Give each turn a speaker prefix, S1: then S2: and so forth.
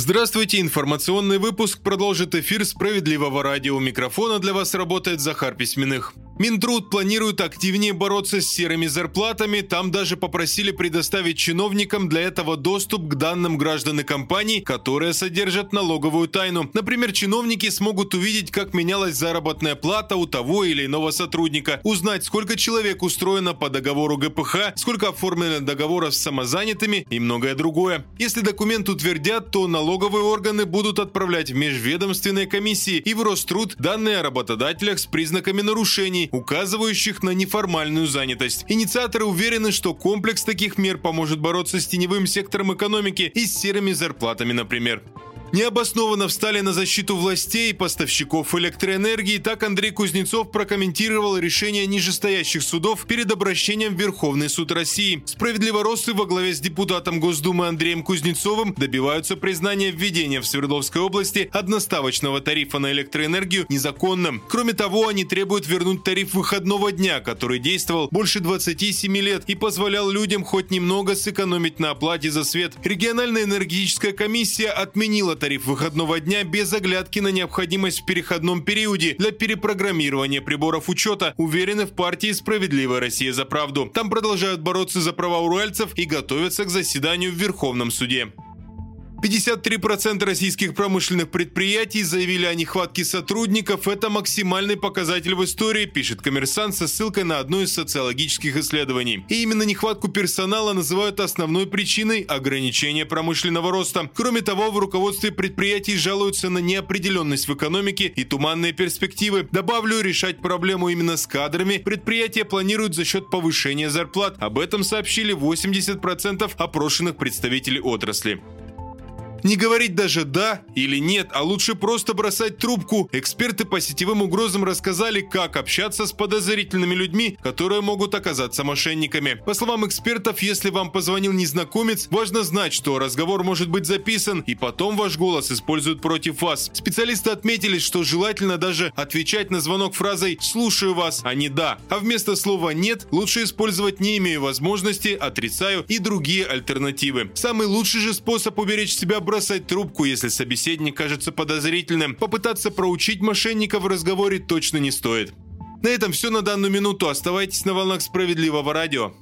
S1: Здравствуйте, информационный выпуск продолжит эфир справедливого радио. У микрофона для вас работает Захар Письменных. Минтруд планирует активнее бороться с серыми зарплатами. Там даже попросили предоставить чиновникам для этого доступ к данным граждан и компаний, которые содержат налоговую тайну. Например, чиновники смогут увидеть, как менялась заработная плата у того или иного сотрудника, узнать, сколько человек устроено по договору ГПХ, сколько оформлено договоров с самозанятыми и многое другое. Если документ утвердят, то налоговые органы будут отправлять в межведомственные комиссии и в Роструд данные о работодателях с признаками нарушений, указывающих на неформальную занятость. Инициаторы уверены, что комплекс таких мер поможет бороться с теневым сектором экономики и с серыми зарплатами, например. Необоснованно встали на защиту властей и поставщиков электроэнергии, так Андрей Кузнецов прокомментировал решение нижестоящих судов перед обращением в Верховный суд России. Справедливороссы во главе с депутатом Госдумы Андреем Кузнецовым добиваются признания введения в Свердловской области одноставочного тарифа на электроэнергию незаконным. Кроме того, они требуют вернуть тариф выходного дня, который действовал больше 27 лет и позволял людям хоть немного сэкономить на оплате за свет. Региональная энергетическая комиссия отменила тариф выходного дня без оглядки на необходимость в переходном периоде для перепрограммирования приборов учета, уверены в партии «Справедливая Россия за правду». Там продолжают бороться за права уральцев и готовятся к заседанию в Верховном суде. 53% российских промышленных предприятий заявили о нехватке сотрудников. Это максимальный показатель в истории, пишет коммерсант со ссылкой на одно из социологических исследований. И именно нехватку персонала называют основной причиной ограничения промышленного роста. Кроме того, в руководстве предприятий жалуются на неопределенность в экономике и туманные перспективы. Добавлю, решать проблему именно с кадрами предприятия планируют за счет повышения зарплат. Об этом сообщили 80% опрошенных представителей отрасли. Не говорить даже «да» или «нет», а лучше просто бросать трубку. Эксперты по сетевым угрозам рассказали, как общаться с подозрительными людьми, которые могут оказаться мошенниками. По словам экспертов, если вам позвонил незнакомец, важно знать, что разговор может быть записан, и потом ваш голос используют против вас. Специалисты отметили, что желательно даже отвечать на звонок фразой «слушаю вас», а не «да». А вместо слова «нет» лучше использовать «не имею возможности», «отрицаю» и другие альтернативы. Самый лучший же способ уберечь себя бросать трубку, если собеседник кажется подозрительным. Попытаться проучить мошенника в разговоре точно не стоит. На этом все на данную минуту. Оставайтесь на волнах справедливого радио.